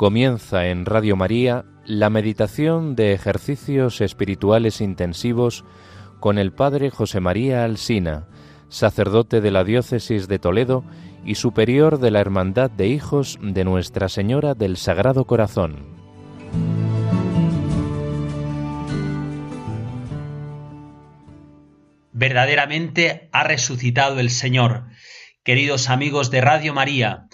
Comienza en Radio María la meditación de ejercicios espirituales intensivos con el Padre José María Alsina, sacerdote de la Diócesis de Toledo y superior de la Hermandad de Hijos de Nuestra Señora del Sagrado Corazón. Verdaderamente ha resucitado el Señor. Queridos amigos de Radio María,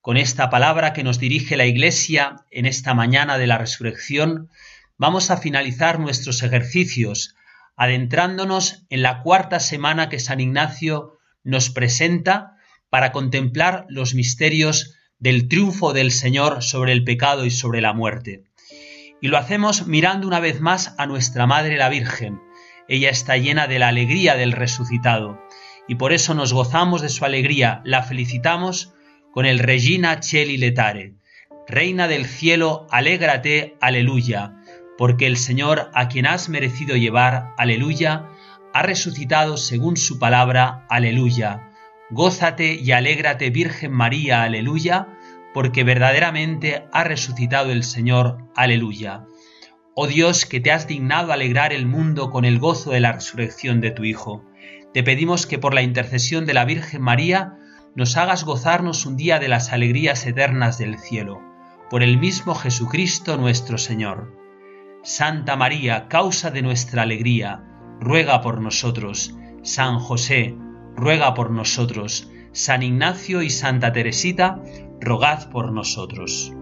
con esta palabra que nos dirige la Iglesia en esta mañana de la resurrección, vamos a finalizar nuestros ejercicios, adentrándonos en la cuarta semana que San Ignacio nos presenta para contemplar los misterios del triunfo del Señor sobre el pecado y sobre la muerte. Y lo hacemos mirando una vez más a nuestra Madre la Virgen. Ella está llena de la alegría del resucitado, y por eso nos gozamos de su alegría, la felicitamos con el Regina Cheli Letare. Reina del cielo, alégrate, aleluya, porque el Señor, a quien has merecido llevar, aleluya, ha resucitado según su palabra, aleluya. Gózate y alégrate, Virgen María, aleluya, porque verdaderamente ha resucitado el Señor, aleluya. Oh Dios, que te has dignado alegrar el mundo con el gozo de la resurrección de tu Hijo, te pedimos que por la intercesión de la Virgen María, nos hagas gozarnos un día de las alegrías eternas del cielo, por el mismo Jesucristo nuestro Señor. Santa María, causa de nuestra alegría, ruega por nosotros. San José, ruega por nosotros. San Ignacio y Santa Teresita, rogad por nosotros.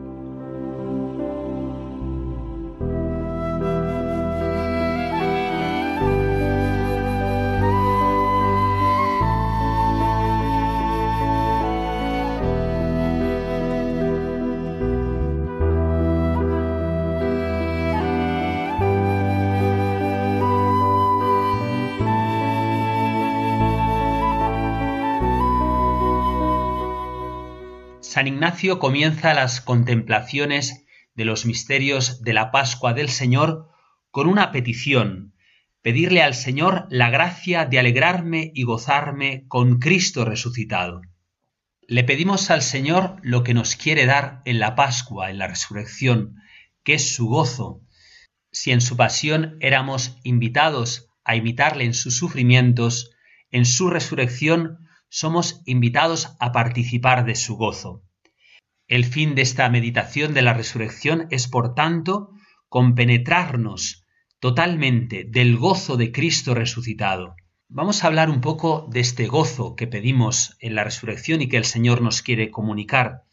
Ignacio comienza las contemplaciones de los misterios de la Pascua del Señor con una petición, pedirle al Señor la gracia de alegrarme y gozarme con Cristo resucitado. Le pedimos al Señor lo que nos quiere dar en la Pascua, en la resurrección, que es su gozo. Si en su pasión éramos invitados a imitarle en sus sufrimientos, en su resurrección somos invitados a participar de su gozo. El fin de esta meditación de la resurrección es, por tanto, compenetrarnos totalmente del gozo de Cristo resucitado. Vamos a hablar un poco de este gozo que pedimos en la resurrección y que el Señor nos quiere comunicar.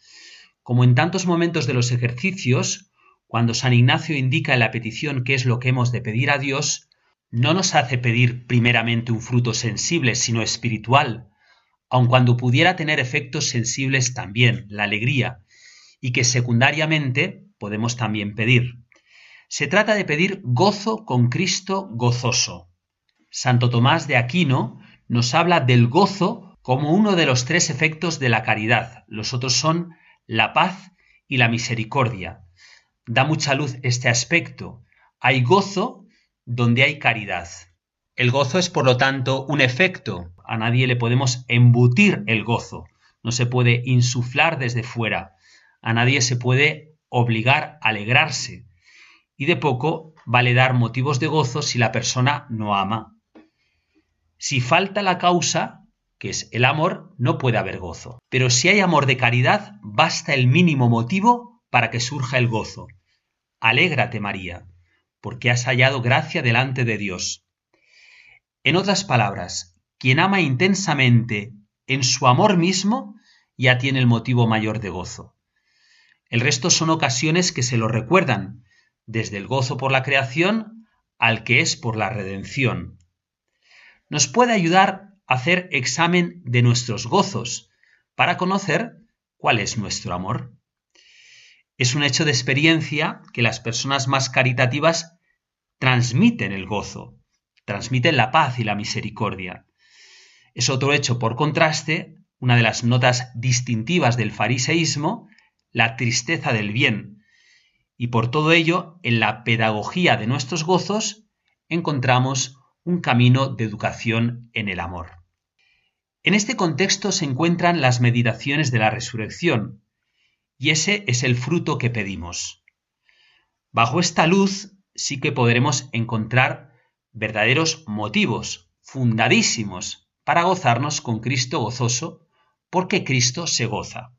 Como en tantos momentos de los ejercicios, cuando San Ignacio indica en la petición qué es lo que hemos de pedir a Dios, no nos hace pedir primeramente un fruto sensible, sino espiritual, aun cuando pudiera tener efectos sensibles también, la alegría, y que secundariamente podemos también pedir. Se trata de pedir gozo con Cristo gozoso. Santo Tomás de Aquino nos habla del gozo como uno de los tres efectos de la caridad. Los otros son la paz y la misericordia. Da mucha luz este aspecto. Hay gozo donde hay caridad. El gozo es, por lo tanto, un efecto. A nadie le podemos embutir el gozo. No se puede insuflar desde fuera. A nadie se puede obligar a alegrarse, y de poco vale dar motivos de gozo si la persona no ama. Si falta la causa, que es el amor, no puede haber gozo. Pero si hay amor de caridad, basta el mínimo motivo para que surja el gozo. Alégrate, María, porque has hallado gracia delante de Dios. En otras palabras, quien ama intensamente en su amor mismo, ya tiene el motivo mayor de gozo. El resto son ocasiones que se lo recuerdan, desde el gozo por la creación al que es por la redención. Nos puede ayudar a hacer examen de nuestros gozos para conocer cuál es nuestro amor. Es un hecho de experiencia que las personas más caritativas transmiten el gozo, transmiten la paz y la misericordia. Es otro hecho, por contraste, una de las notas distintivas del fariseísmo, la tristeza del bien. Y por todo ello, en la pedagogía de nuestros gozos, encontramos un camino de educación en el amor. En este contexto se encuentran las meditaciones de la resurrección, y ese es el fruto que pedimos. Bajo esta luz sí que podremos encontrar verdaderos motivos fundadísimos para gozarnos con Cristo gozoso, porque Cristo se goza.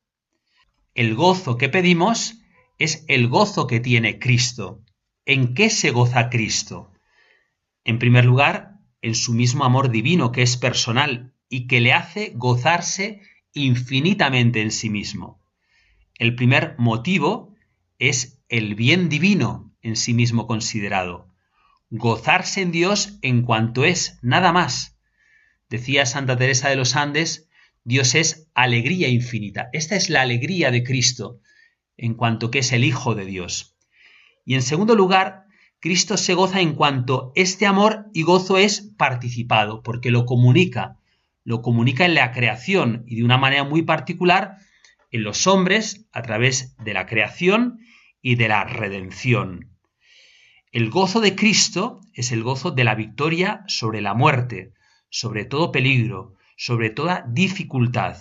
El gozo que pedimos es el gozo que tiene Cristo. ¿En qué se goza Cristo? En primer lugar, en su mismo amor divino que es personal y que le hace gozarse infinitamente en sí mismo. El primer motivo es el bien divino en sí mismo considerado. Gozarse en Dios en cuanto es, nada más. Decía Santa Teresa de los Andes, Dios es alegría infinita. Esta es la alegría de Cristo en cuanto que es el Hijo de Dios. Y en segundo lugar, Cristo se goza en cuanto este amor y gozo es participado, porque lo comunica, lo comunica en la creación y de una manera muy particular en los hombres a través de la creación y de la redención. El gozo de Cristo es el gozo de la victoria sobre la muerte, sobre todo peligro, sobre toda dificultad.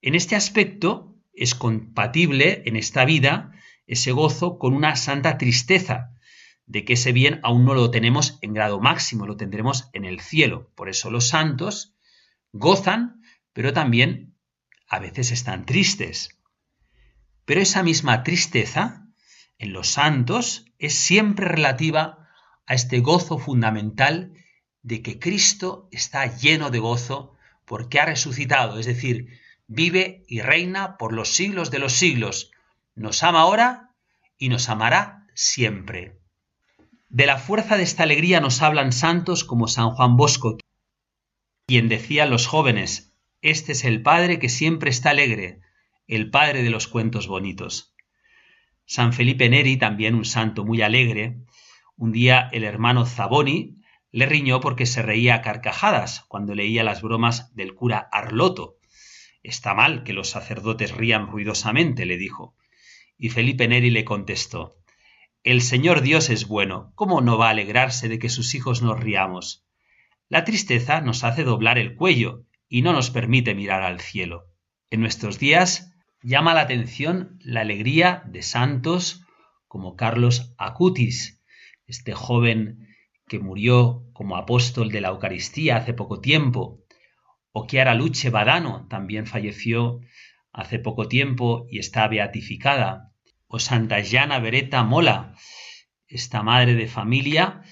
En este aspecto es compatible en esta vida ese gozo con una santa tristeza de que ese bien aún no lo tenemos en grado máximo, lo tendremos en el cielo. Por eso los santos gozan, pero también a veces están tristes. Pero esa misma tristeza en los santos es siempre relativa a este gozo fundamental de que Cristo está lleno de gozo porque ha resucitado, es decir, vive y reina por los siglos de los siglos, nos ama ahora y nos amará siempre. De la fuerza de esta alegría nos hablan santos como San Juan Bosco, quien decía a los jóvenes, este es el Padre que siempre está alegre, el Padre de los cuentos bonitos. San Felipe Neri, también un santo muy alegre, un día el hermano Zaboni le riñó porque se reía a carcajadas cuando leía las bromas del cura Arloto. Está mal que los sacerdotes rían ruidosamente, le dijo. Y Felipe Neri le contestó El Señor Dios es bueno, ¿cómo no va a alegrarse de que sus hijos nos riamos? La tristeza nos hace doblar el cuello y no nos permite mirar al cielo. En nuestros días llama la atención la alegría de santos como Carlos Acutis, este joven que murió como apóstol de la Eucaristía hace poco tiempo, o Chiara Luce Badano también falleció hace poco tiempo y está beatificada, o Santa Jana Beretta Mola, esta madre de familia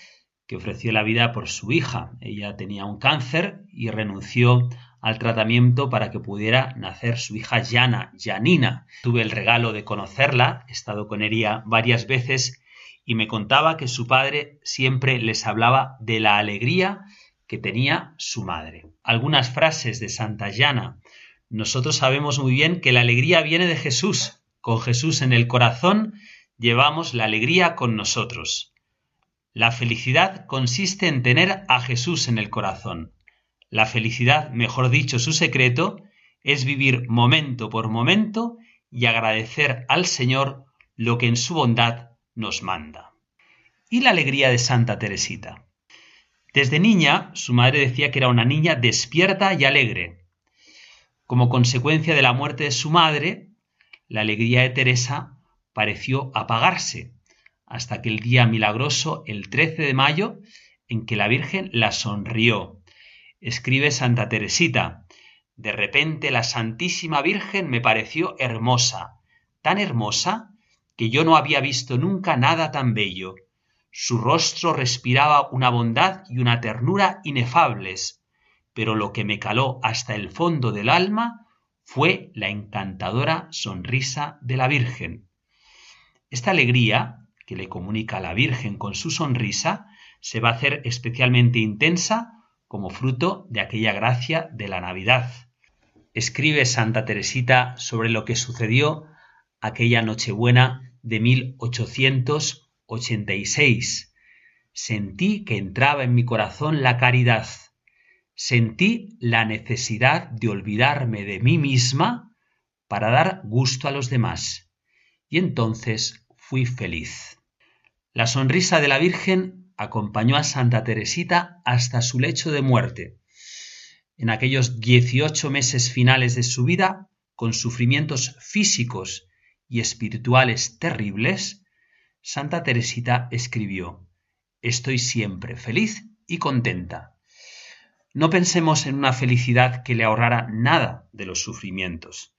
que ofreció la vida por su hija. Ella tenía un cáncer y renunció al tratamiento para que pudiera nacer su hija Yana, Janina. Tuve el regalo de conocerla, he estado con ella varias veces y me contaba que su padre siempre les hablaba de la alegría que tenía su madre. Algunas frases de Santa Yana. Nosotros sabemos muy bien que la alegría viene de Jesús. Con Jesús en el corazón llevamos la alegría con nosotros. La felicidad consiste en tener a Jesús en el corazón. La felicidad, mejor dicho, su secreto, es vivir momento por momento y agradecer al Señor lo que en su bondad nos manda. Y la alegría de Santa Teresita. Desde niña, su madre decía que era una niña despierta y alegre. Como consecuencia de la muerte de su madre, la alegría de Teresa pareció apagarse, hasta que el día milagroso, el 13 de mayo, en que la Virgen la sonrió Escribe Santa Teresita, de repente la Santísima Virgen me pareció hermosa, tan hermosa que yo no había visto nunca nada tan bello. Su rostro respiraba una bondad y una ternura inefables, pero lo que me caló hasta el fondo del alma fue la encantadora sonrisa de la Virgen. Esta alegría que le comunica la Virgen con su sonrisa se va a hacer especialmente intensa como fruto de aquella gracia de la Navidad. Escribe Santa Teresita sobre lo que sucedió aquella Nochebuena de 1886. Sentí que entraba en mi corazón la caridad. Sentí la necesidad de olvidarme de mí misma para dar gusto a los demás. Y entonces fui feliz. La sonrisa de la Virgen acompañó a Santa Teresita hasta su lecho de muerte. En aquellos 18 meses finales de su vida con sufrimientos físicos y espirituales terribles, Santa Teresita escribió, Estoy siempre feliz y contenta. No pensemos en una felicidad que le ahorrara nada de los sufrimientos.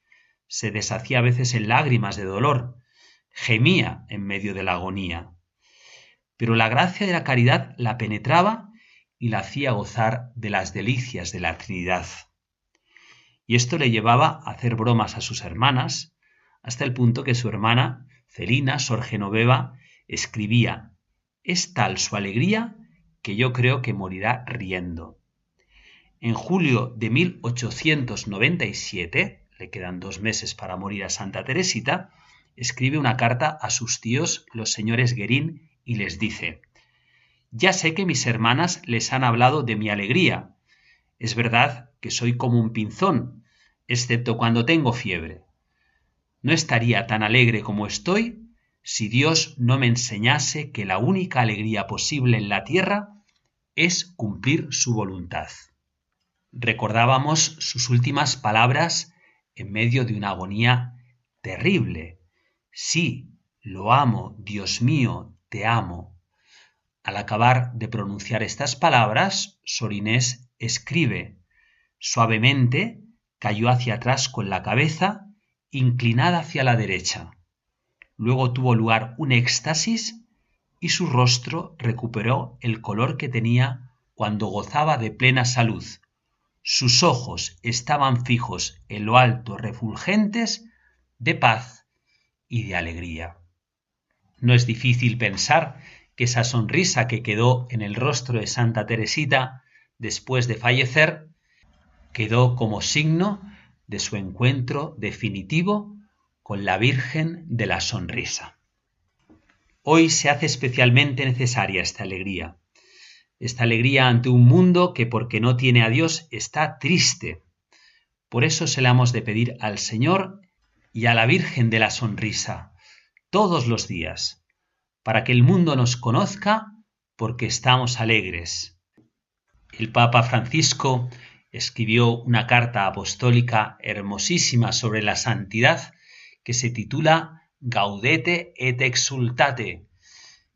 Se deshacía a veces en lágrimas de dolor, gemía en medio de la agonía. Pero la gracia de la caridad la penetraba y la hacía gozar de las delicias de la Trinidad. Y esto le llevaba a hacer bromas a sus hermanas, hasta el punto que su hermana, Celina Sor Genoveva, escribía, es tal su alegría que yo creo que morirá riendo. En julio de 1897, le quedan dos meses para morir a Santa Teresita, escribe una carta a sus tíos, los señores Guerín, y les dice, Ya sé que mis hermanas les han hablado de mi alegría. Es verdad que soy como un pinzón, excepto cuando tengo fiebre. No estaría tan alegre como estoy si Dios no me enseñase que la única alegría posible en la tierra es cumplir su voluntad. Recordábamos sus últimas palabras en medio de una agonía terrible. Sí, lo amo, Dios mío, te amo. Al acabar de pronunciar estas palabras, Sor Inés escribe, suavemente cayó hacia atrás con la cabeza inclinada hacia la derecha. Luego tuvo lugar un éxtasis y su rostro recuperó el color que tenía cuando gozaba de plena salud. Sus ojos estaban fijos en lo alto, refulgentes de paz y de alegría. No es difícil pensar que esa sonrisa que quedó en el rostro de Santa Teresita después de fallecer quedó como signo de su encuentro definitivo con la Virgen de la Sonrisa. Hoy se hace especialmente necesaria esta alegría, esta alegría ante un mundo que porque no tiene a Dios está triste. Por eso se la hemos de pedir al Señor y a la Virgen de la Sonrisa, todos los días, para que el mundo nos conozca porque estamos alegres. El Papa Francisco escribió una carta apostólica hermosísima sobre la santidad que se titula Gaudete et exultate.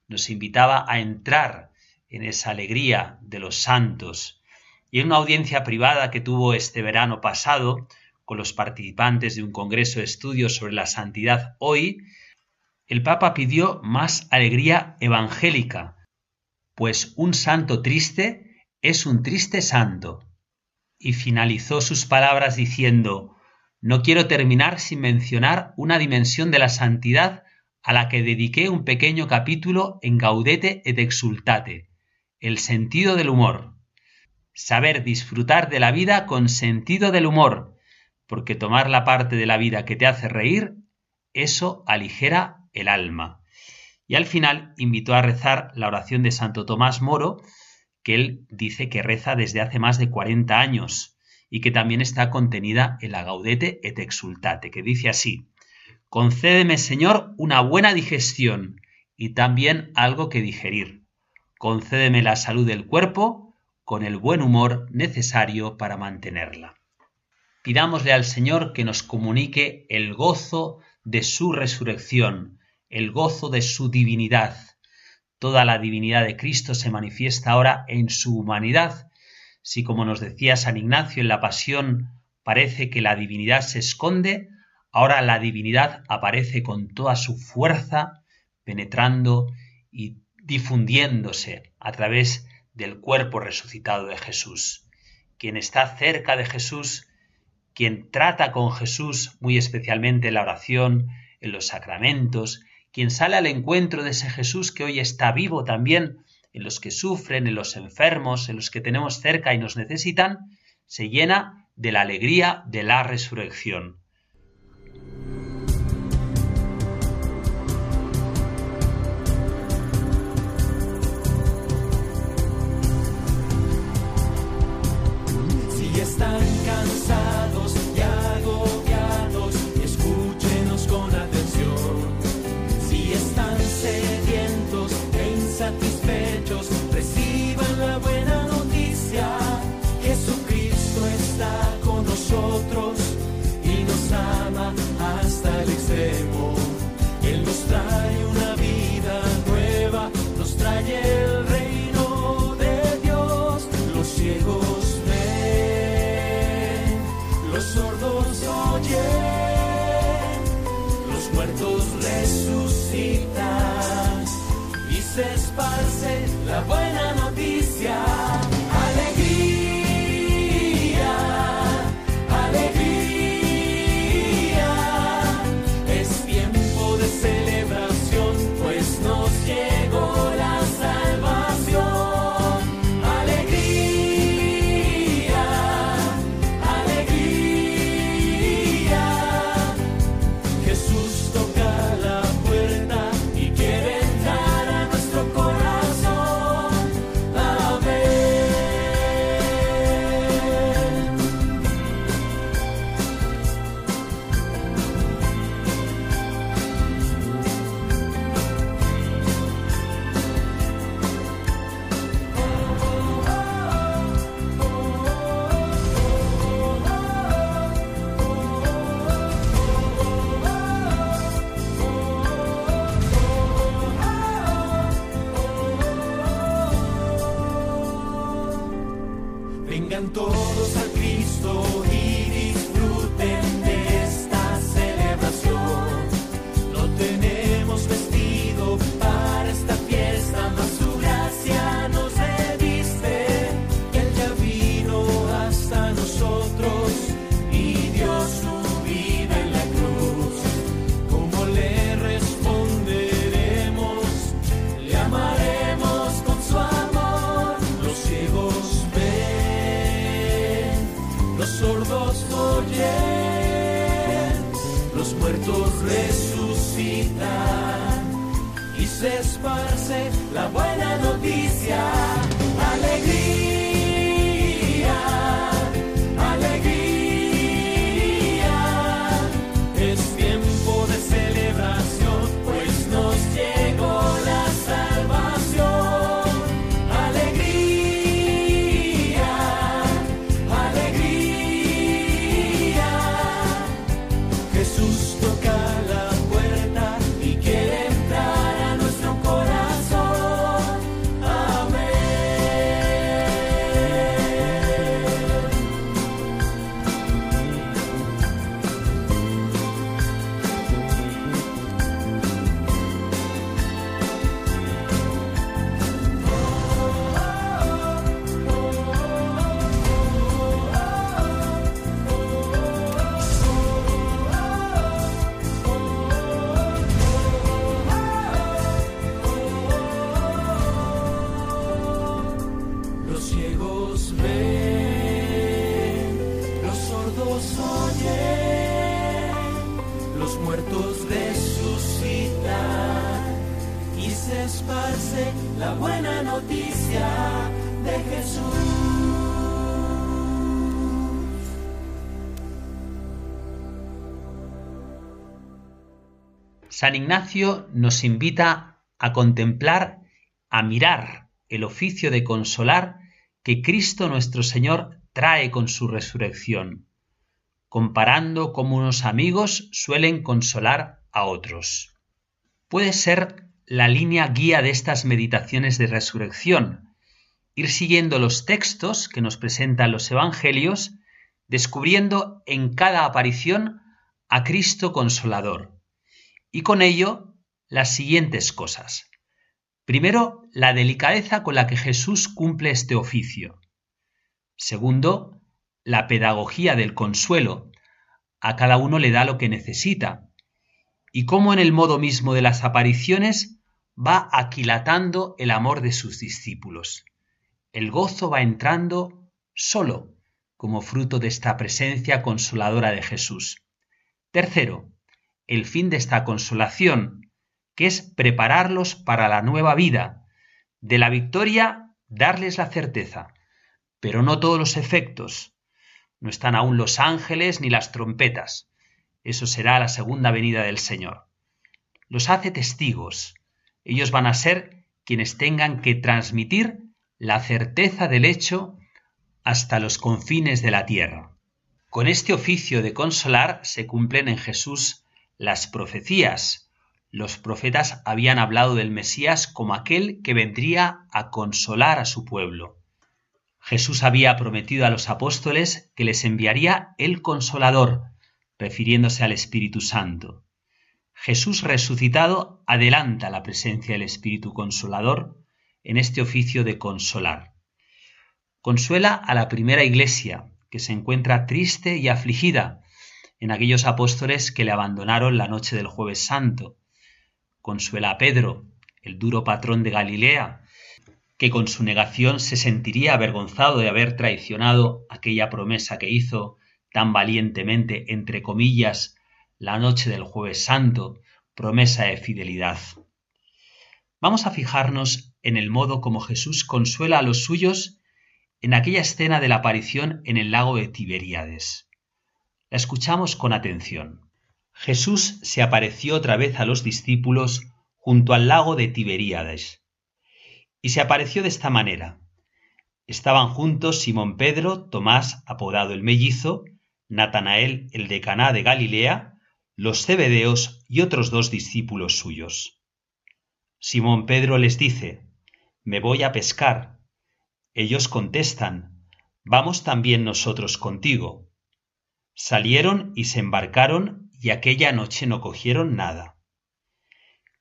Nos invitaba a entrar en esa alegría de los santos. Y en una audiencia privada que tuvo este verano pasado con los participantes de un congreso de estudios sobre la santidad hoy, el Papa pidió más alegría evangélica, pues un santo triste es un triste santo. Y finalizó sus palabras diciendo, no quiero terminar sin mencionar una dimensión de la santidad a la que dediqué un pequeño capítulo en Gaudete et Exultate, el sentido del humor. Saber disfrutar de la vida con sentido del humor, porque tomar la parte de la vida que te hace reír, eso aligera el alma. Y al final invitó a rezar la oración de Santo Tomás Moro, que él dice que reza desde hace más de 40 años y que también está contenida en la Gaudete et Exultate, que dice así, Concédeme, Señor, una buena digestión y también algo que digerir. Concédeme la salud del cuerpo con el buen humor necesario para mantenerla. Pidámosle al Señor que nos comunique el gozo de su resurrección, el gozo de su divinidad. Toda la divinidad de Cristo se manifiesta ahora en su humanidad. Si, como nos decía San Ignacio en la Pasión, parece que la divinidad se esconde, ahora la divinidad aparece con toda su fuerza, penetrando y difundiéndose a través del cuerpo resucitado de Jesús. Quien está cerca de Jesús, quien trata con Jesús muy especialmente en la oración, en los sacramentos, quien sale al encuentro de ese Jesús que hoy está vivo también en los que sufren, en los enfermos, en los que tenemos cerca y nos necesitan, se llena de la alegría de la resurrección. Si están cansados se esparce la buena noticia. Sordos oyen, los muertos resucitan y se esparce la buena noticia. Alegría, San Ignacio nos invita a contemplar, a mirar el oficio de consolar que Cristo nuestro Señor trae con su resurrección, comparando cómo unos amigos suelen consolar a otros. Puede ser la línea guía de estas meditaciones de resurrección, ir siguiendo los textos que nos presentan los Evangelios, descubriendo en cada aparición a Cristo consolador y con ello las siguientes cosas. Primero, la delicadeza con la que Jesús cumple este oficio. Segundo, la pedagogía del consuelo. A cada uno le da lo que necesita. Y cómo en el modo mismo de las apariciones va aquilatando el amor de sus discípulos. El gozo va entrando solo como fruto de esta presencia consoladora de Jesús. Tercero, el fin de esta consolación, que es prepararlos para la nueva vida, de la victoria darles la certeza, pero no todos los efectos. No están aún los ángeles ni las trompetas. Eso será la segunda venida del Señor. Los hace testigos. Ellos van a ser quienes tengan que transmitir la certeza del hecho hasta los confines de la tierra. Con este oficio de consolar se cumplen en Jesús las profecías. Los profetas habían hablado del Mesías como aquel que vendría a consolar a su pueblo. Jesús había prometido a los apóstoles que les enviaría el Consolador, refiriéndose al Espíritu Santo. Jesús resucitado adelanta la presencia del Espíritu Consolador en este oficio de consolar. Consuela a la primera iglesia, que se encuentra triste y afligida en aquellos apóstoles que le abandonaron la noche del jueves santo. Consuela a Pedro, el duro patrón de Galilea, que con su negación se sentiría avergonzado de haber traicionado aquella promesa que hizo tan valientemente, entre comillas, la noche del jueves santo, promesa de fidelidad. Vamos a fijarnos en el modo como Jesús consuela a los suyos en aquella escena de la aparición en el lago de Tiberíades. La escuchamos con atención. Jesús se apareció otra vez a los discípulos junto al lago de Tiberíades. Y se apareció de esta manera. Estaban juntos Simón Pedro, Tomás, apodado el mellizo, Natanael, el de Caná de Galilea, los cebedeos y otros dos discípulos suyos. Simón Pedro les dice, Me voy a pescar. Ellos contestan, Vamos también nosotros contigo. Salieron y se embarcaron y aquella noche no cogieron nada.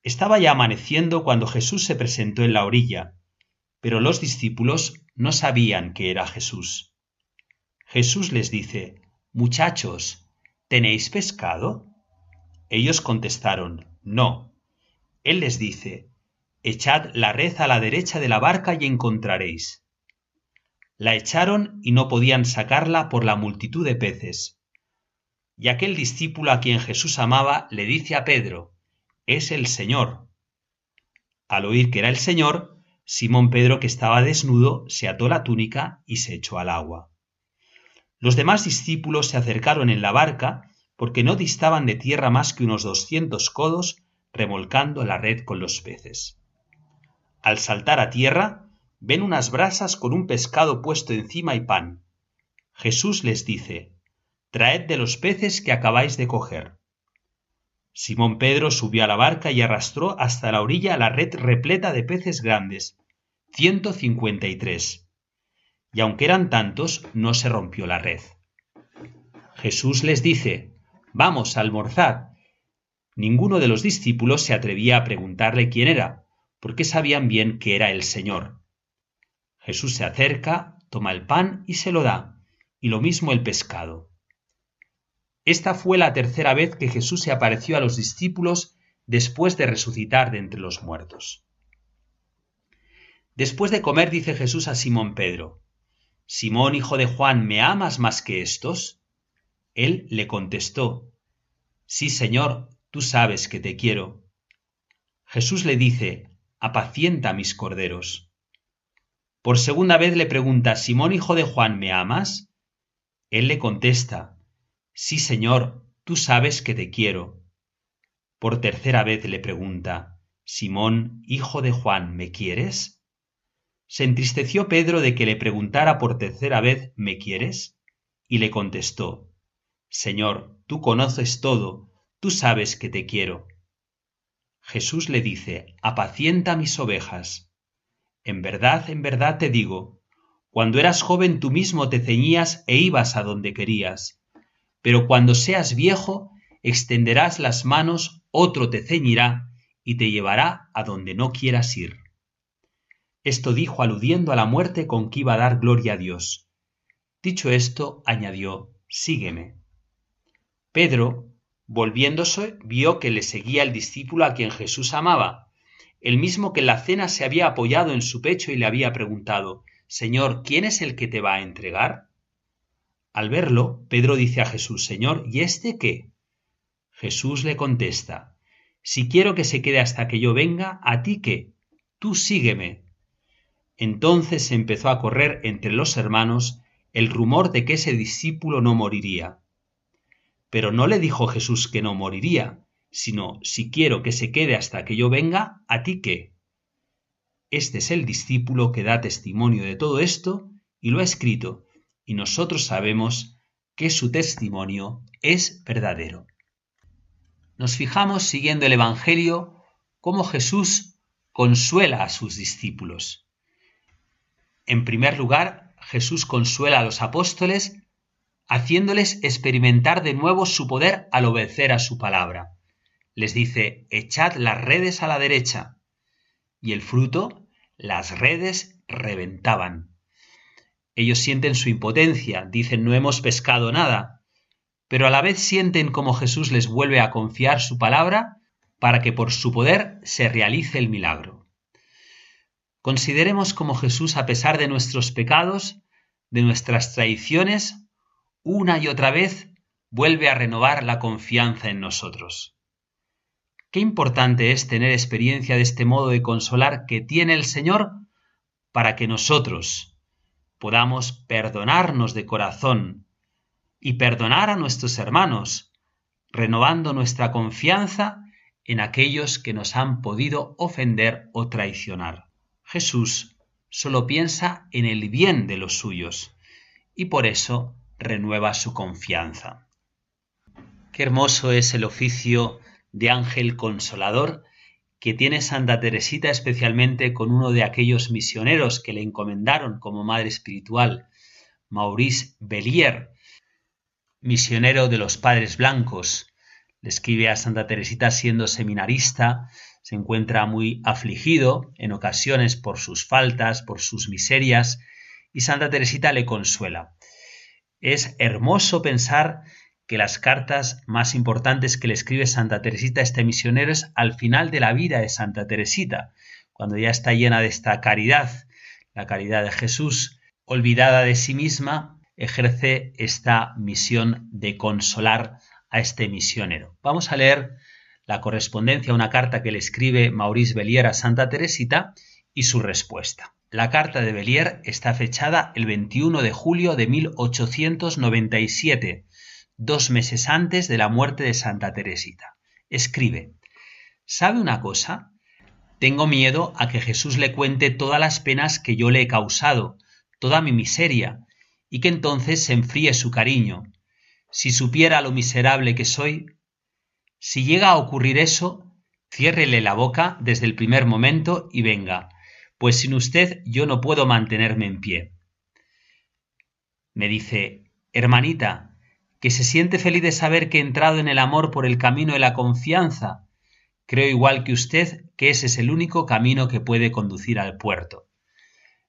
Estaba ya amaneciendo cuando Jesús se presentó en la orilla, pero los discípulos no sabían que era Jesús. Jesús les dice, Muchachos, ¿tenéis pescado? Ellos contestaron, No. Él les dice, Echad la red a la derecha de la barca y encontraréis. La echaron y no podían sacarla por la multitud de peces. Y aquel discípulo a quien Jesús amaba le dice a Pedro, Es el Señor. Al oír que era el Señor, Simón Pedro, que estaba desnudo, se ató la túnica y se echó al agua. Los demás discípulos se acercaron en la barca, porque no distaban de tierra más que unos doscientos codos, remolcando la red con los peces. Al saltar a tierra, ven unas brasas con un pescado puesto encima y pan. Jesús les dice, Traed de los peces que acabáis de coger. Simón Pedro subió a la barca y arrastró hasta la orilla la red repleta de peces grandes, ciento cincuenta y tres. Y aunque eran tantos, no se rompió la red. Jesús les dice, Vamos a almorzar. Ninguno de los discípulos se atrevía a preguntarle quién era, porque sabían bien que era el Señor. Jesús se acerca, toma el pan y se lo da, y lo mismo el pescado. Esta fue la tercera vez que Jesús se apareció a los discípulos después de resucitar de entre los muertos. Después de comer dice Jesús a Simón Pedro, Simón, hijo de Juan, ¿me amas más que estos? Él le contestó, Sí, Señor, tú sabes que te quiero. Jesús le dice, Apacienta mis corderos. Por segunda vez le pregunta, Simón, hijo de Juan, ¿me amas? Él le contesta, Sí, Señor, tú sabes que te quiero. Por tercera vez le pregunta, Simón, hijo de Juan, ¿me quieres? Se entristeció Pedro de que le preguntara por tercera vez, ¿me quieres? Y le contestó, Señor, tú conoces todo, tú sabes que te quiero. Jesús le dice, apacienta mis ovejas. En verdad, en verdad te digo, cuando eras joven tú mismo te ceñías e ibas a donde querías, pero cuando seas viejo extenderás las manos, otro te ceñirá y te llevará a donde no quieras ir. Esto dijo aludiendo a la muerte con que iba a dar gloria a Dios. Dicho esto, añadió, Sígueme. Pedro, volviéndose, vio que le seguía el discípulo a quien Jesús amaba, el mismo que en la cena se había apoyado en su pecho y le había preguntado, Señor, ¿quién es el que te va a entregar? Al verlo, Pedro dice a Jesús, Señor, ¿y este qué? Jesús le contesta, Si quiero que se quede hasta que yo venga, ¿a ti qué? Tú sígueme. Entonces empezó a correr entre los hermanos el rumor de que ese discípulo no moriría. Pero no le dijo Jesús que no moriría, sino si quiero que se quede hasta que yo venga, ¿a ti qué? Este es el discípulo que da testimonio de todo esto y lo ha escrito, y nosotros sabemos que su testimonio es verdadero. Nos fijamos siguiendo el Evangelio cómo Jesús consuela a sus discípulos. En primer lugar, Jesús consuela a los apóstoles haciéndoles experimentar de nuevo su poder al obedecer a su palabra. Les dice, echad las redes a la derecha. Y el fruto, las redes reventaban. Ellos sienten su impotencia, dicen no hemos pescado nada, pero a la vez sienten como Jesús les vuelve a confiar su palabra para que por su poder se realice el milagro. Consideremos como Jesús, a pesar de nuestros pecados, de nuestras traiciones, una y otra vez vuelve a renovar la confianza en nosotros. Qué importante es tener experiencia de este modo de consolar que tiene el Señor para que nosotros podamos perdonarnos de corazón y perdonar a nuestros hermanos, renovando nuestra confianza en aquellos que nos han podido ofender o traicionar. Jesús solo piensa en el bien de los suyos y por eso renueva su confianza. Qué hermoso es el oficio de ángel consolador que tiene Santa Teresita especialmente con uno de aquellos misioneros que le encomendaron como madre espiritual, Maurice Bellier, misionero de los Padres Blancos. Le escribe a Santa Teresita siendo seminarista, se encuentra muy afligido en ocasiones por sus faltas, por sus miserias, y Santa Teresita le consuela. Es hermoso pensar que las cartas más importantes que le escribe Santa Teresita a este misionero es al final de la vida de Santa Teresita, cuando ya está llena de esta caridad, la caridad de Jesús, olvidada de sí misma, ejerce esta misión de consolar a este misionero. Vamos a leer la correspondencia, una carta que le escribe Maurice Bellier a Santa Teresita y su respuesta. La carta de Bellier está fechada el 21 de julio de 1897, dos meses antes de la muerte de Santa Teresita. Escribe, ¿sabe una cosa? Tengo miedo a que Jesús le cuente todas las penas que yo le he causado, toda mi miseria, y que entonces se enfríe su cariño. Si supiera lo miserable que soy, si llega a ocurrir eso, ciérrele la boca desde el primer momento y venga, pues sin usted yo no puedo mantenerme en pie. Me dice, hermanita, que se siente feliz de saber que he entrado en el amor por el camino de la confianza. Creo igual que usted que ese es el único camino que puede conducir al puerto.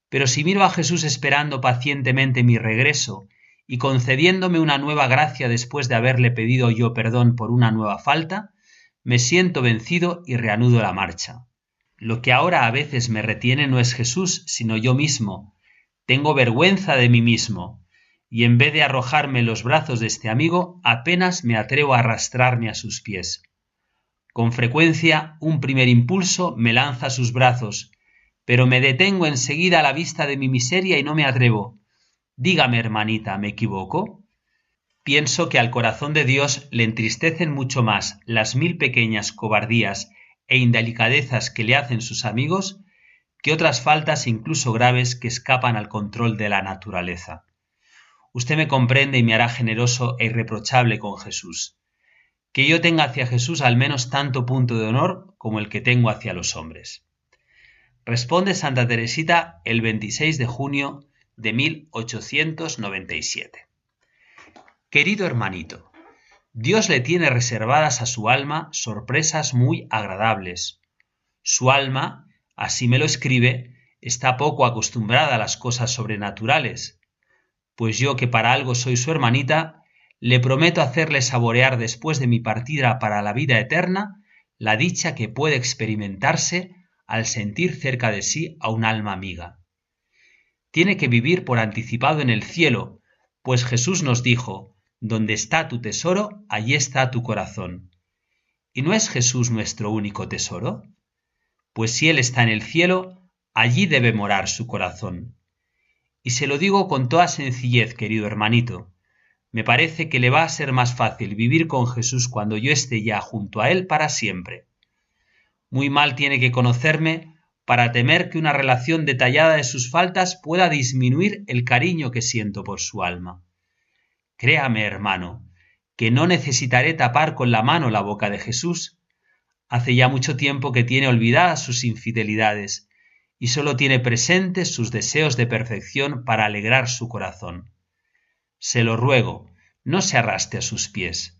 Pero si miro a Jesús esperando pacientemente mi regreso y concediéndome una nueva gracia después de haberle pedido yo perdón por una nueva falta, me siento vencido y reanudo la marcha. Lo que ahora a veces me retiene no es Jesús, sino yo mismo. Tengo vergüenza de mí mismo, y en vez de arrojarme en los brazos de este amigo, apenas me atrevo a arrastrarme a sus pies. Con frecuencia un primer impulso me lanza a sus brazos, pero me detengo enseguida a la vista de mi miseria y no me atrevo. Dígame, hermanita, ¿me equivoco? Pienso que al corazón de Dios le entristecen mucho más las mil pequeñas cobardías e indelicadezas que le hacen sus amigos que otras faltas incluso graves que escapan al control de la naturaleza. Usted me comprende y me hará generoso e irreprochable con Jesús. Que yo tenga hacia Jesús al menos tanto punto de honor como el que tengo hacia los hombres. Responde Santa Teresita el 26 de junio de 1897. Querido hermanito, Dios le tiene reservadas a su alma sorpresas muy agradables. Su alma, así me lo escribe, está poco acostumbrada a las cosas sobrenaturales, pues yo que para algo soy su hermanita, le prometo hacerle saborear después de mi partida para la vida eterna la dicha que puede experimentarse al sentir cerca de sí a un alma amiga. Tiene que vivir por anticipado en el cielo, pues Jesús nos dijo, donde está tu tesoro, allí está tu corazón. ¿Y no es Jesús nuestro único tesoro? Pues si Él está en el cielo, allí debe morar su corazón. Y se lo digo con toda sencillez, querido hermanito. Me parece que le va a ser más fácil vivir con Jesús cuando yo esté ya junto a Él para siempre. Muy mal tiene que conocerme para temer que una relación detallada de sus faltas pueda disminuir el cariño que siento por su alma. Créame, hermano, que no necesitaré tapar con la mano la boca de Jesús. Hace ya mucho tiempo que tiene olvidadas sus infidelidades, y sólo tiene presentes sus deseos de perfección para alegrar su corazón. Se lo ruego, no se arrastre a sus pies.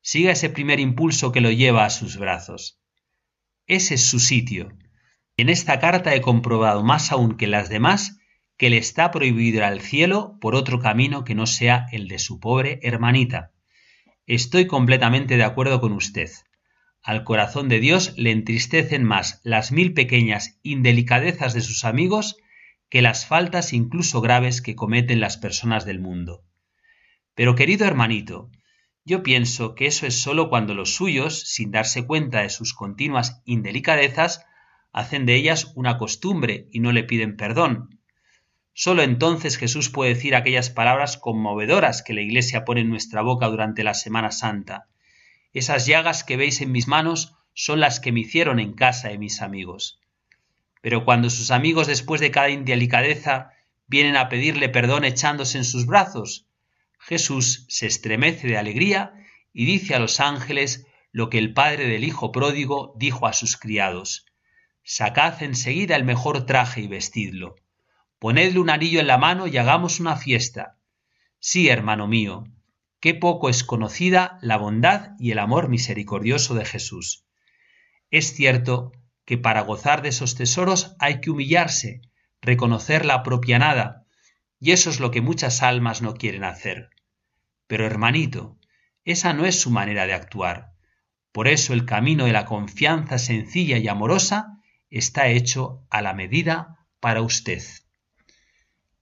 Siga ese primer impulso que lo lleva a sus brazos. Ese es su sitio. En esta carta he comprobado más aún que las demás que le está prohibido al cielo por otro camino que no sea el de su pobre hermanita. Estoy completamente de acuerdo con usted. Al corazón de Dios le entristecen más las mil pequeñas indelicadezas de sus amigos que las faltas incluso graves que cometen las personas del mundo. Pero querido hermanito, yo pienso que eso es sólo cuando los suyos, sin darse cuenta de sus continuas indelicadezas, hacen de ellas una costumbre y no le piden perdón. Sólo entonces Jesús puede decir aquellas palabras conmovedoras que la Iglesia pone en nuestra boca durante la Semana Santa. Esas llagas que veis en mis manos son las que me hicieron en casa de mis amigos. Pero cuando sus amigos después de cada indelicadeza vienen a pedirle perdón echándose en sus brazos, Jesús se estremece de alegría y dice a los ángeles lo que el padre del hijo pródigo dijo a sus criados. Sacad enseguida el mejor traje y vestidlo. Ponedle un anillo en la mano y hagamos una fiesta. Sí, hermano mío, qué poco es conocida la bondad y el amor misericordioso de Jesús. Es cierto que para gozar de esos tesoros hay que humillarse, reconocer la propia nada, y eso es lo que muchas almas no quieren hacer. Pero hermanito, esa no es su manera de actuar. Por eso el camino de la confianza sencilla y amorosa está hecho a la medida para usted.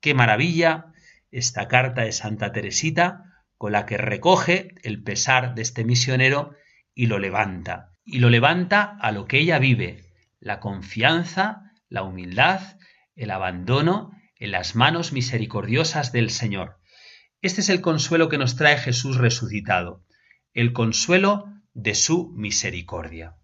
Qué maravilla esta carta de Santa Teresita con la que recoge el pesar de este misionero y lo levanta. Y lo levanta a lo que ella vive, la confianza, la humildad, el abandono en las manos misericordiosas del Señor. Este es el consuelo que nos trae Jesús resucitado, el consuelo de su misericordia.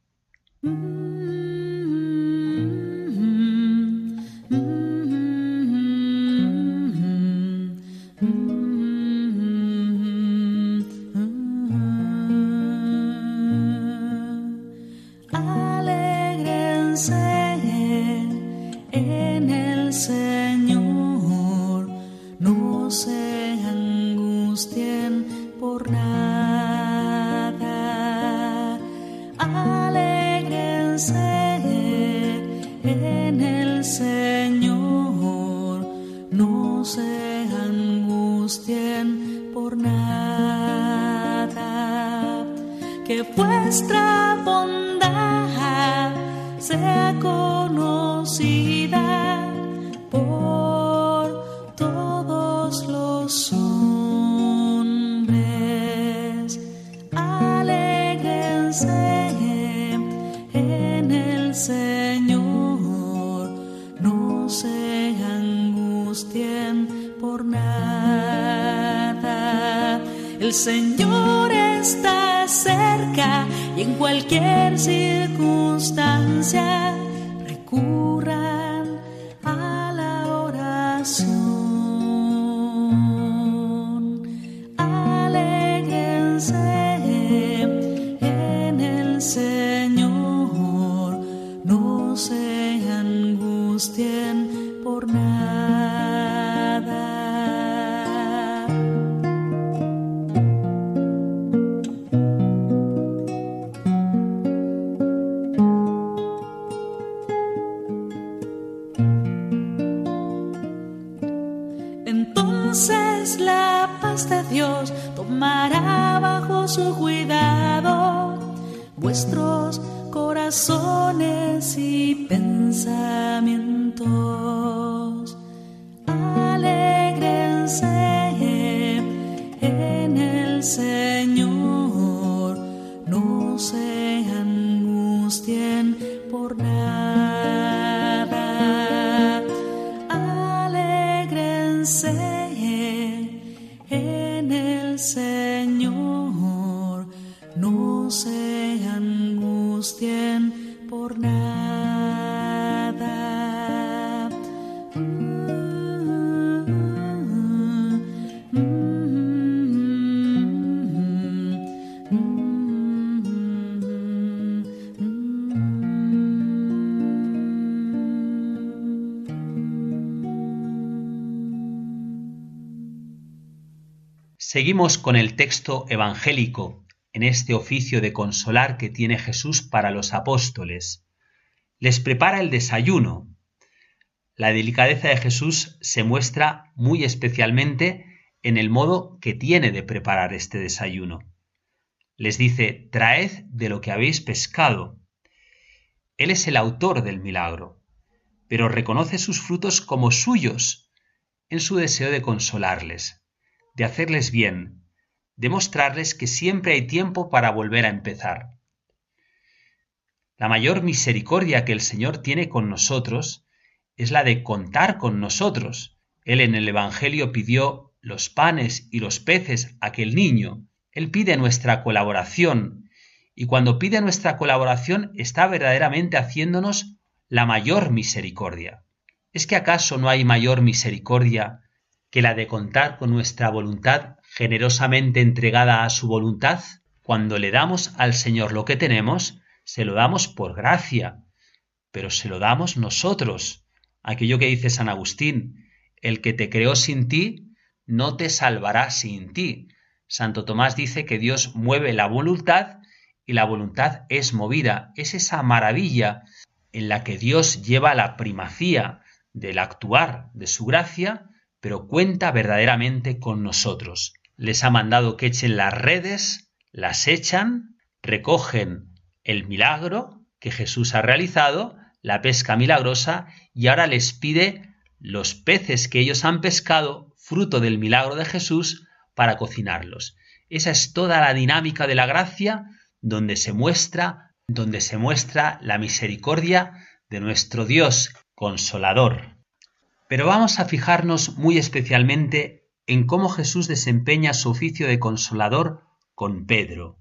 De Dios tomará bajo su cuidado vuestros corazones y pensamientos. Alégrense en el Señor, no se angustien por nada. Seguimos con el texto evangélico en este oficio de consolar que tiene Jesús para los apóstoles. Les prepara el desayuno. La delicadeza de Jesús se muestra muy especialmente en el modo que tiene de preparar este desayuno. Les dice, traed de lo que habéis pescado. Él es el autor del milagro, pero reconoce sus frutos como suyos en su deseo de consolarles, de hacerles bien, de mostrarles que siempre hay tiempo para volver a empezar. La mayor misericordia que el Señor tiene con nosotros es la de contar con nosotros. Él en el Evangelio pidió los panes y los peces a aquel niño. Él pide nuestra colaboración y cuando pide nuestra colaboración está verdaderamente haciéndonos la mayor misericordia. ¿Es que acaso no hay mayor misericordia que la de contar con nuestra voluntad generosamente entregada a su voluntad? Cuando le damos al Señor lo que tenemos, se lo damos por gracia, pero se lo damos nosotros. Aquello que dice San Agustín, el que te creó sin ti, no te salvará sin ti. Santo Tomás dice que Dios mueve la voluntad y la voluntad es movida. Es esa maravilla en la que Dios lleva la primacía del actuar de su gracia, pero cuenta verdaderamente con nosotros. Les ha mandado que echen las redes, las echan, recogen el milagro que Jesús ha realizado, la pesca milagrosa, y ahora les pide los peces que ellos han pescado, fruto del milagro de Jesús, para cocinarlos. Esa es toda la dinámica de la gracia donde se muestra, donde se muestra la misericordia de nuestro Dios consolador. Pero vamos a fijarnos muy especialmente en cómo Jesús desempeña su oficio de consolador con Pedro,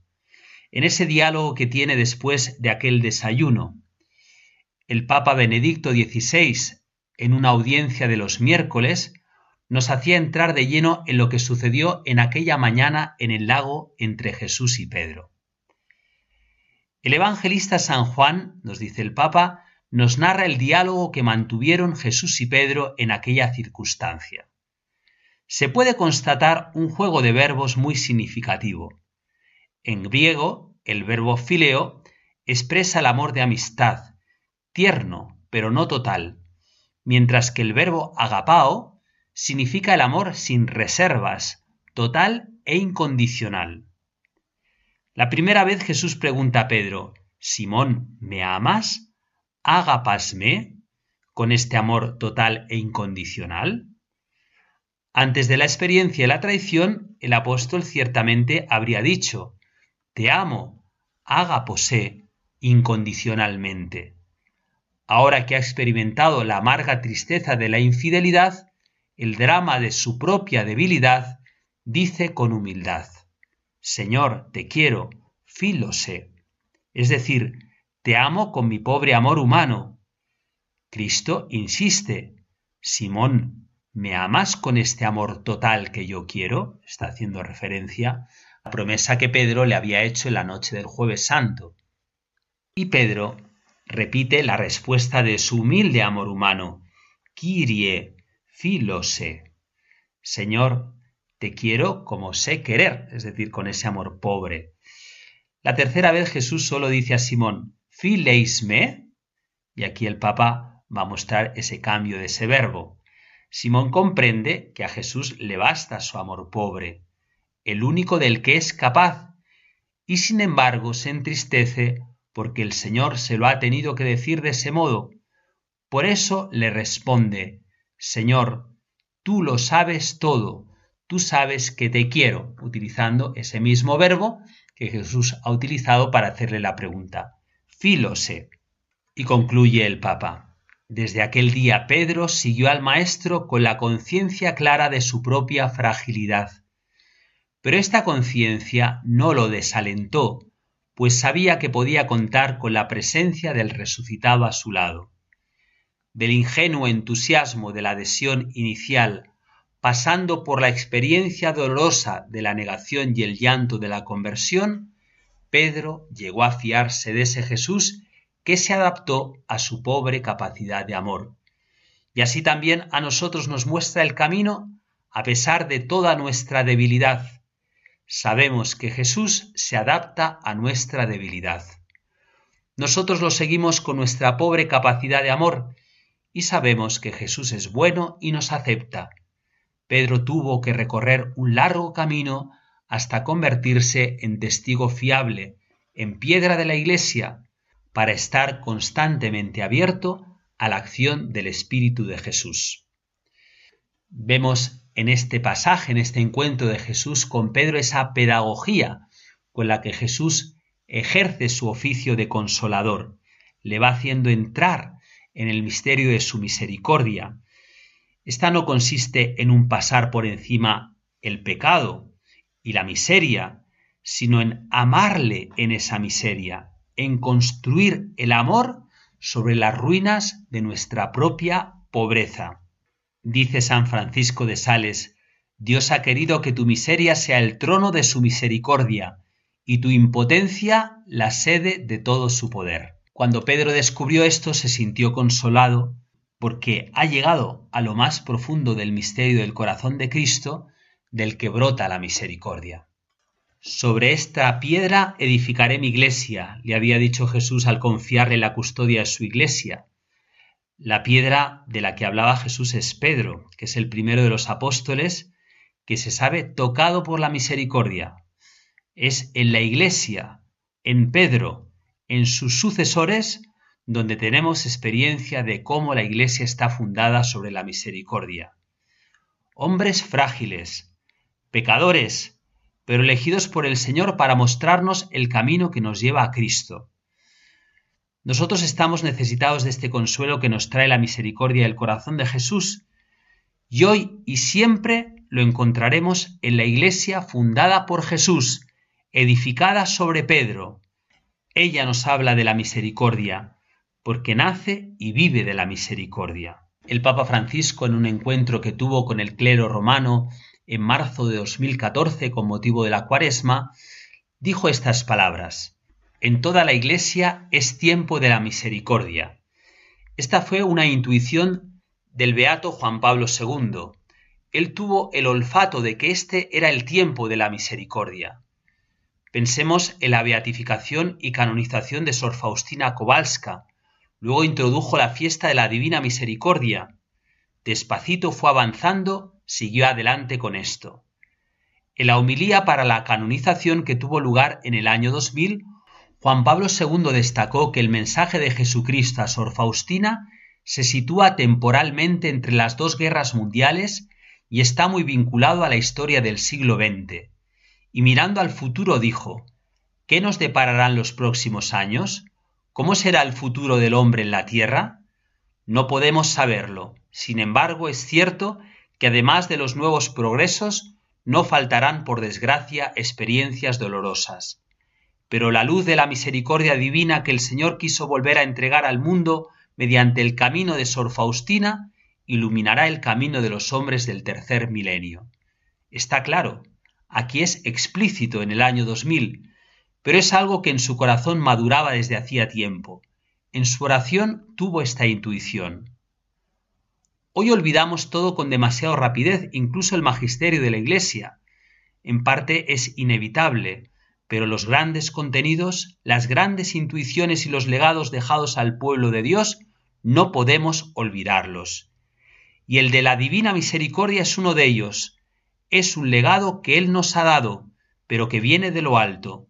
en ese diálogo que tiene después de aquel desayuno. El Papa Benedicto XVI, en una audiencia de los miércoles, nos hacía entrar de lleno en lo que sucedió en aquella mañana en el lago entre Jesús y Pedro. El evangelista San Juan, nos dice el Papa, nos narra el diálogo que mantuvieron Jesús y Pedro en aquella circunstancia. Se puede constatar un juego de verbos muy significativo. En griego, el verbo fileo expresa el amor de amistad, tierno, pero no total, mientras que el verbo agapao significa el amor sin reservas, total e incondicional. La primera vez Jesús pregunta a Pedro, Simón, ¿me amas? ¿Agapasme? con este amor total e incondicional. Antes de la experiencia y la traición, el apóstol ciertamente habría dicho, Te amo, ágapose incondicionalmente. Ahora que ha experimentado la amarga tristeza de la infidelidad, el drama de su propia debilidad, dice con humildad, Señor, te quiero, filose, es decir, te amo con mi pobre amor humano. Cristo insiste, Simón, ¿me amas con este amor total que yo quiero? Está haciendo referencia a la promesa que Pedro le había hecho en la noche del jueves santo. Y Pedro repite la respuesta de su humilde amor humano, Kyrie, filose. Señor, te quiero como sé querer, es decir, con ese amor pobre. La tercera vez Jesús solo dice a Simón, fileisme, y aquí el Papa va a mostrar ese cambio de ese verbo. Simón comprende que a Jesús le basta su amor pobre, el único del que es capaz, y sin embargo se entristece porque el Señor se lo ha tenido que decir de ese modo. Por eso le responde, Señor, tú lo sabes todo, tú sabes que te quiero, utilizando ese mismo verbo que Jesús ha utilizado para hacerle la pregunta. Filose. Y concluye el Papa. Desde aquel día Pedro siguió al Maestro con la conciencia clara de su propia fragilidad. Pero esta conciencia no lo desalentó, pues sabía que podía contar con la presencia del resucitado a su lado. Del ingenuo entusiasmo de la adhesión inicial, pasando por la experiencia dolorosa de la negación y el llanto de la conversión, Pedro llegó a fiarse de ese Jesús que se adaptó a su pobre capacidad de amor. Y así también a nosotros nos muestra el camino a pesar de toda nuestra debilidad. Sabemos que Jesús se adapta a nuestra debilidad. Nosotros lo seguimos con nuestra pobre capacidad de amor y sabemos que Jesús es bueno y nos acepta. Pedro tuvo que recorrer un largo camino hasta convertirse en testigo fiable, en piedra de la Iglesia, para estar constantemente abierto a la acción del Espíritu de Jesús. Vemos en este pasaje, en este encuentro de Jesús con Pedro, esa pedagogía con la que Jesús ejerce su oficio de consolador, le va haciendo entrar en el misterio de su misericordia. Esta no consiste en un pasar por encima el pecado y la miseria, sino en amarle en esa miseria, en construir el amor sobre las ruinas de nuestra propia pobreza. Dice San Francisco de Sales, Dios ha querido que tu miseria sea el trono de su misericordia y tu impotencia la sede de todo su poder. Cuando Pedro descubrió esto se sintió consolado porque ha llegado a lo más profundo del misterio del corazón de Cristo del que brota la misericordia. Sobre esta piedra edificaré mi iglesia, le había dicho Jesús al confiarle la custodia de su iglesia. La piedra de la que hablaba Jesús es Pedro, que es el primero de los apóstoles que se sabe tocado por la misericordia. Es en la iglesia, en Pedro, en sus sucesores, donde tenemos experiencia de cómo la iglesia está fundada sobre la misericordia. Hombres frágiles, pecadores, pero elegidos por el Señor para mostrarnos el camino que nos lleva a Cristo. Nosotros estamos necesitados de este consuelo que nos trae la misericordia del corazón de Jesús, y hoy y siempre lo encontraremos en la iglesia fundada por Jesús, edificada sobre Pedro. Ella nos habla de la misericordia, porque nace y vive de la misericordia. El Papa Francisco, en un encuentro que tuvo con el clero romano en marzo de 2014 con motivo de la cuaresma, dijo estas palabras. En toda la Iglesia es tiempo de la misericordia. Esta fue una intuición del beato Juan Pablo II. Él tuvo el olfato de que este era el tiempo de la misericordia. Pensemos en la beatificación y canonización de Sor Faustina Kowalska. Luego introdujo la fiesta de la Divina Misericordia. Despacito fue avanzando siguió adelante con esto. En la homilía para la canonización que tuvo lugar en el año 2000, Juan Pablo II destacó que el mensaje de Jesucristo a Sor Faustina se sitúa temporalmente entre las dos guerras mundiales y está muy vinculado a la historia del siglo XX. Y mirando al futuro dijo, ¿qué nos depararán los próximos años? ¿Cómo será el futuro del hombre en la tierra? No podemos saberlo. Sin embargo, es cierto que además de los nuevos progresos, no faltarán, por desgracia, experiencias dolorosas. Pero la luz de la misericordia divina que el Señor quiso volver a entregar al mundo mediante el camino de Sor Faustina, iluminará el camino de los hombres del tercer milenio. Está claro, aquí es explícito en el año 2000, pero es algo que en su corazón maduraba desde hacía tiempo. En su oración tuvo esta intuición. Hoy olvidamos todo con demasiada rapidez, incluso el magisterio de la Iglesia. En parte es inevitable, pero los grandes contenidos, las grandes intuiciones y los legados dejados al pueblo de Dios, no podemos olvidarlos. Y el de la divina misericordia es uno de ellos. Es un legado que Él nos ha dado, pero que viene de lo alto.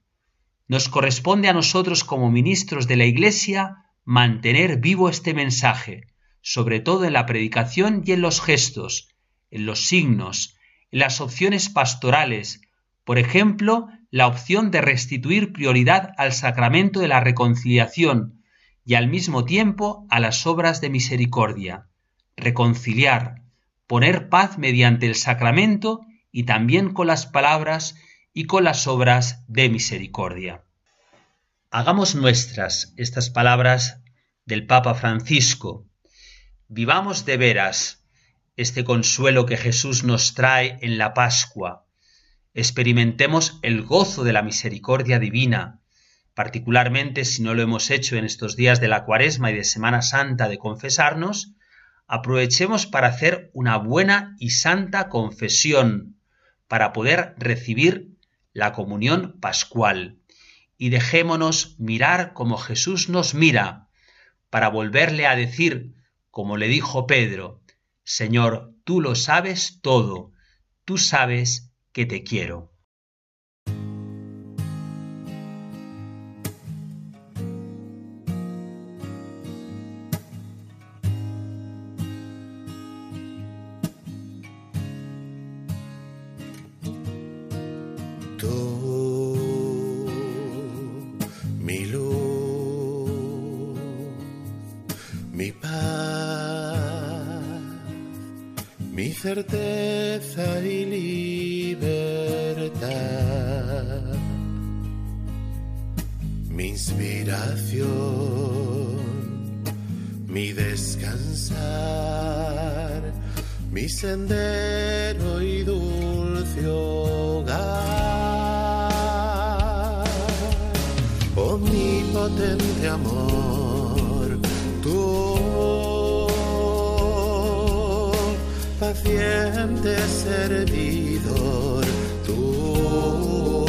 Nos corresponde a nosotros como ministros de la Iglesia mantener vivo este mensaje, sobre todo en la predicación y en los gestos, en los signos, en las opciones pastorales, por ejemplo, la opción de restituir prioridad al sacramento de la reconciliación y al mismo tiempo a las obras de misericordia, reconciliar, poner paz mediante el sacramento y también con las palabras y con las obras de misericordia. Hagamos nuestras estas palabras del Papa Francisco Vivamos de veras este consuelo que Jesús nos trae en la Pascua. Experimentemos el gozo de la misericordia divina, particularmente si no lo hemos hecho en estos días de la Cuaresma y de Semana Santa de confesarnos, aprovechemos para hacer una buena y santa confesión, para poder recibir la comunión pascual. Y dejémonos mirar como Jesús nos mira, para volverle a decir, como le dijo Pedro, Señor, tú lo sabes todo, tú sabes que te quiero. Certeza y libertad, mi inspiración, mi descansar, mi sendero y dulce hogar. Omnipotente amor, tú, paciente servidor, tú,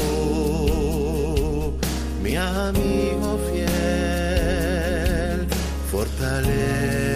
mi amigo fiel, fortaleza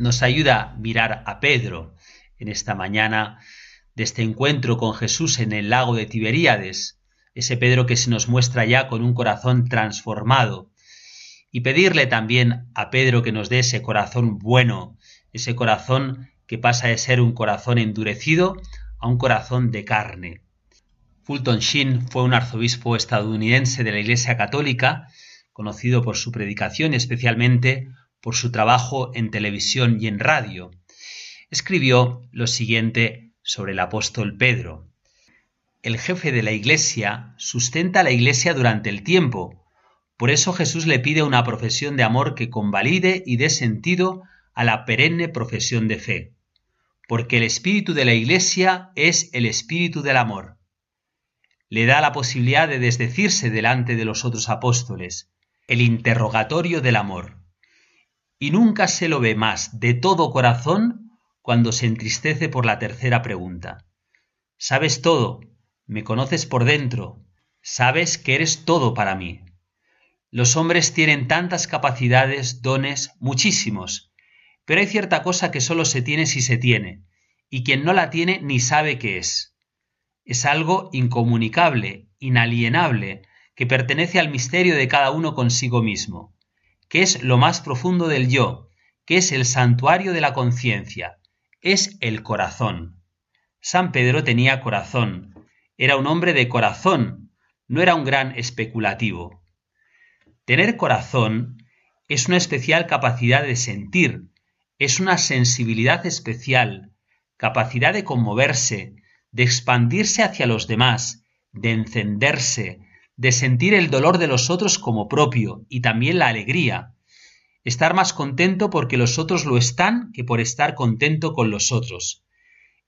Nos ayuda mirar a Pedro en esta mañana de este encuentro con Jesús en el lago de Tiberíades, ese Pedro que se nos muestra ya con un corazón transformado, y pedirle también a Pedro que nos dé ese corazón bueno, ese corazón que pasa de ser un corazón endurecido a un corazón de carne. Fulton Sheen fue un arzobispo estadounidense de la Iglesia Católica, conocido por su predicación especialmente por su trabajo en televisión y en radio. Escribió lo siguiente sobre el apóstol Pedro. El jefe de la Iglesia sustenta a la Iglesia durante el tiempo. Por eso Jesús le pide una profesión de amor que convalide y dé sentido a la perenne profesión de fe. Porque el espíritu de la Iglesia es el espíritu del amor. Le da la posibilidad de desdecirse delante de los otros apóstoles, el interrogatorio del amor. Y nunca se lo ve más de todo corazón cuando se entristece por la tercera pregunta. Sabes todo, me conoces por dentro, sabes que eres todo para mí. Los hombres tienen tantas capacidades, dones, muchísimos, pero hay cierta cosa que solo se tiene si se tiene, y quien no la tiene ni sabe qué es. Es algo incomunicable, inalienable, que pertenece al misterio de cada uno consigo mismo, que es lo más profundo del yo, que es el santuario de la conciencia, es el corazón. San Pedro tenía corazón, era un hombre de corazón, no era un gran especulativo. Tener corazón es una especial capacidad de sentir, es una sensibilidad especial, capacidad de conmoverse, de expandirse hacia los demás, de encenderse, de sentir el dolor de los otros como propio y también la alegría. Estar más contento porque los otros lo están que por estar contento con los otros.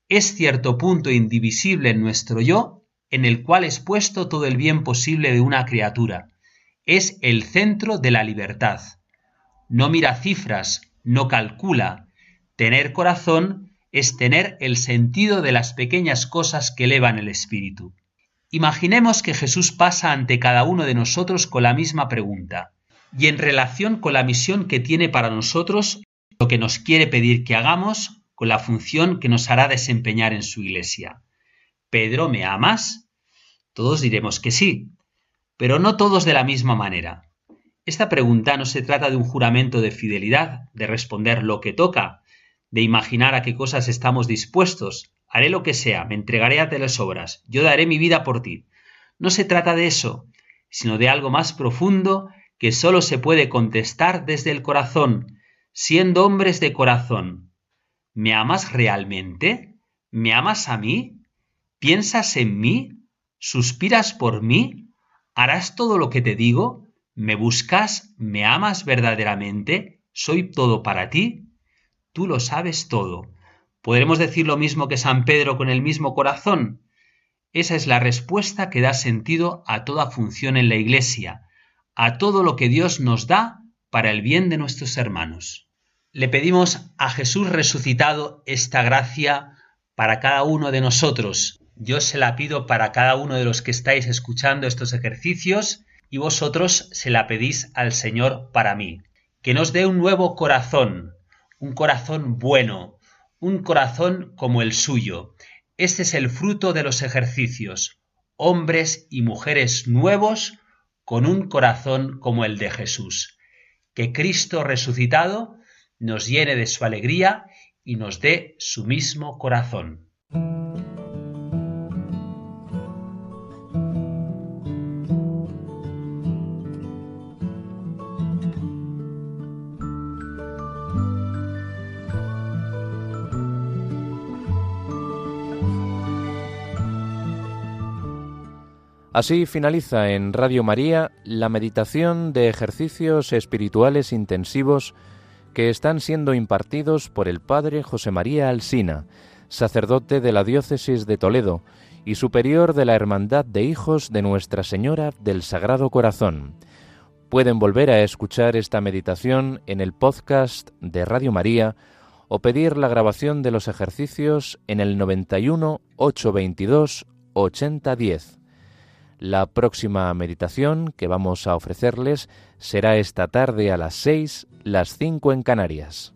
Es cierto punto indivisible en nuestro yo en el cual es puesto todo el bien posible de una criatura. Es el centro de la libertad. No mira cifras, no calcula. Tener corazón es tener el sentido de las pequeñas cosas que elevan el espíritu. Imaginemos que Jesús pasa ante cada uno de nosotros con la misma pregunta, y en relación con la misión que tiene para nosotros, lo que nos quiere pedir que hagamos con la función que nos hará desempeñar en su iglesia. Pedro, ¿me amas? Todos diremos que sí, pero no todos de la misma manera. Esta pregunta no se trata de un juramento de fidelidad, de responder lo que toca, de imaginar a qué cosas estamos dispuestos. Haré lo que sea, me entregaré a las obras, yo daré mi vida por ti. No se trata de eso, sino de algo más profundo que sólo se puede contestar desde el corazón, siendo hombres de corazón. ¿Me amas realmente? ¿Me amas a mí? ¿Piensas en mí? ¿Suspiras por mí? ¿Harás todo lo que te digo? ¿Me buscas? ¿Me amas verdaderamente? ¿Soy todo para ti? Tú lo sabes todo. ¿Podremos decir lo mismo que San Pedro con el mismo corazón? Esa es la respuesta que da sentido a toda función en la Iglesia, a todo lo que Dios nos da para el bien de nuestros hermanos. Le pedimos a Jesús resucitado esta gracia para cada uno de nosotros. Yo se la pido para cada uno de los que estáis escuchando estos ejercicios y vosotros se la pedís al Señor para mí. Que nos dé un nuevo corazón, un corazón bueno, un corazón como el suyo. Este es el fruto de los ejercicios, hombres y mujeres nuevos con un corazón como el de Jesús. Que Cristo resucitado nos llene de su alegría y nos dé su mismo corazón. Así finaliza en Radio María la meditación de ejercicios espirituales intensivos que están siendo impartidos por el Padre José María Alsina, sacerdote de la Diócesis de Toledo y superior de la Hermandad de Hijos de Nuestra Señora del Sagrado Corazón. Pueden volver a escuchar esta meditación en el podcast de Radio María o pedir la grabación de los ejercicios en el 91 822 8010. La próxima meditación que vamos a ofrecerles será esta tarde a las 6, las 5 en Canarias.